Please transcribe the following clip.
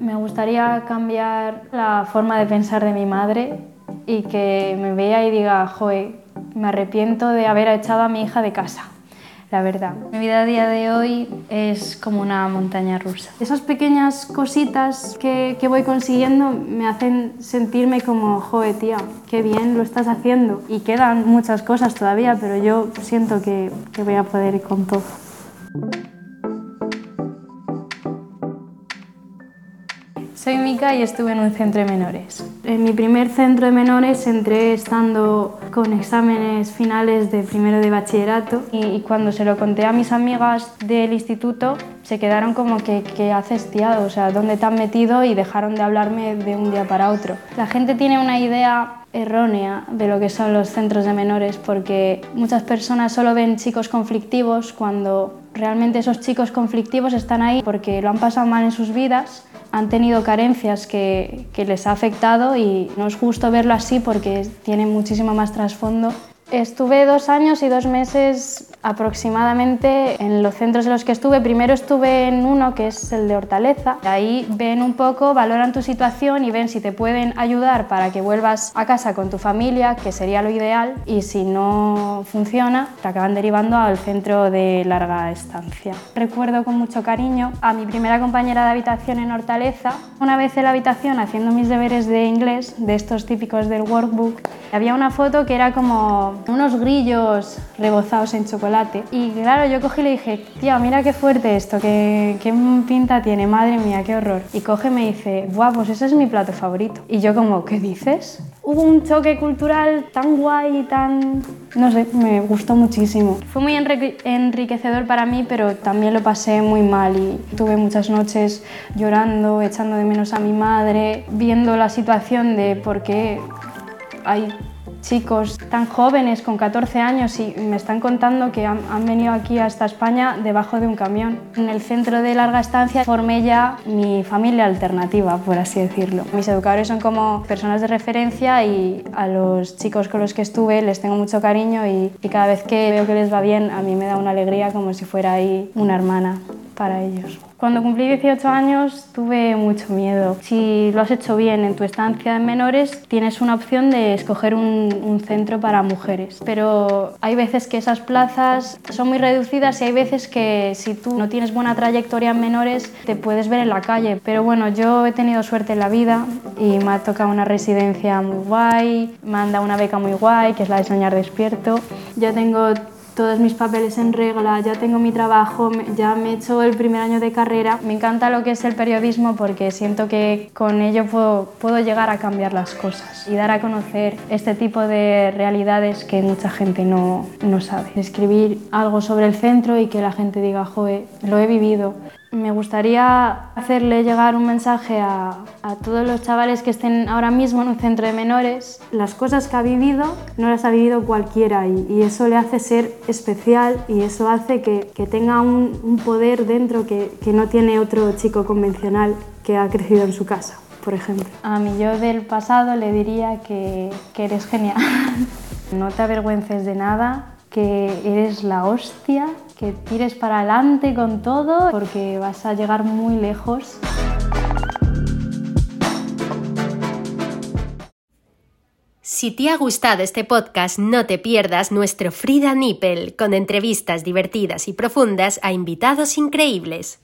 Me gustaría cambiar la forma de pensar de mi madre y que me vea y diga, joe, me arrepiento de haber echado a mi hija de casa. La verdad, mi vida a día de hoy es como una montaña rusa. Esas pequeñas cositas que, que voy consiguiendo me hacen sentirme como, joe, tía, qué bien lo estás haciendo. Y quedan muchas cosas todavía, pero yo siento que, que voy a poder ir con todo. Soy Mica y estuve en un centro de menores. En mi primer centro de menores entré estando con exámenes finales de primero de bachillerato y cuando se lo conté a mis amigas del instituto se quedaron como que ¿qué haces? O sea, ¿dónde te han metido? Y dejaron de hablarme de un día para otro. La gente tiene una idea errónea de lo que son los centros de menores porque muchas personas solo ven chicos conflictivos cuando realmente esos chicos conflictivos están ahí porque lo han pasado mal en sus vidas han tenido carencias que, que, les ha afectado y no es justo verlo así porque tiene muchísimo más trasfondo. Estuve dos años y dos meses aproximadamente en los centros en los que estuve. Primero estuve en uno que es el de Hortaleza. Ahí ven un poco, valoran tu situación y ven si te pueden ayudar para que vuelvas a casa con tu familia, que sería lo ideal, y si no funciona, te acaban derivando al centro de larga estancia. Recuerdo con mucho cariño a mi primera compañera de habitación en Hortaleza. Una vez en la habitación haciendo mis deberes de inglés, de estos típicos del workbook, había una foto que era como unos grillos rebozados en chocolate. Y claro, yo cogí y le dije, tía, mira qué fuerte esto, qué, qué pinta tiene, madre mía, qué horror. Y coge y me dice, guau, pues ese es mi plato favorito. Y yo como, ¿qué dices? Hubo un choque cultural tan guay y tan... no sé, me gustó muchísimo. Fue muy enriquecedor para mí, pero también lo pasé muy mal y tuve muchas noches llorando, echando de menos a mi madre, viendo la situación de por qué hay chicos tan jóvenes, con 14 años, y me están contando que han, venido aquí hasta España debajo de un camión. En el centro de larga estancia formé ya mi familia alternativa, por así decirlo. Mis educadores son como personas de referencia y a los chicos con los que estuve les tengo mucho cariño y cada vez que veo que les va bien, a mí me da una alegría como si fuera ahí una hermana para ellos. Cuando cumplí 18 años tuve mucho miedo. Si lo has hecho bien en tu estancia en menores, tienes una opción de escoger un, un, centro para mujeres. Pero hay veces que esas plazas son muy reducidas y hay veces que si tú no tienes buena trayectoria en menores, te puedes ver en la calle. Pero bueno, yo he tenido suerte en la vida y me ha tocado una residencia muy guay, me han dado una beca muy guay, que es la de Soñar Despierto. Ya tengo todos mis papeles en regla, ya tengo mi trabajo, ya me he hecho el primer año de carrera. Me encanta lo que es el periodismo porque siento que con ello puedo, puedo llegar a cambiar las cosas y dar a conocer este tipo de realidades que mucha gente no, no sabe. Escribir algo sobre el centro y que la gente diga, joe, lo he vivido. Me gustaría hacerle llegar un mensaje a, a, todos los chavales que estén ahora mismo en un centro de menores. Las cosas que ha vivido no las ha vivido cualquiera y, eso le hace ser especial y eso hace que, que tenga un, un, poder dentro que, que no tiene otro chico convencional que ha crecido en su casa, por ejemplo. A mi yo del pasado le diría que, que eres genial. no te avergüences de nada, que eres la hostia, que tires para adelante con todo porque vas a llegar muy lejos. Si te ha gustado este podcast, no te pierdas nuestro Frida Nippel con entrevistas divertidas y profundas a invitados increíbles.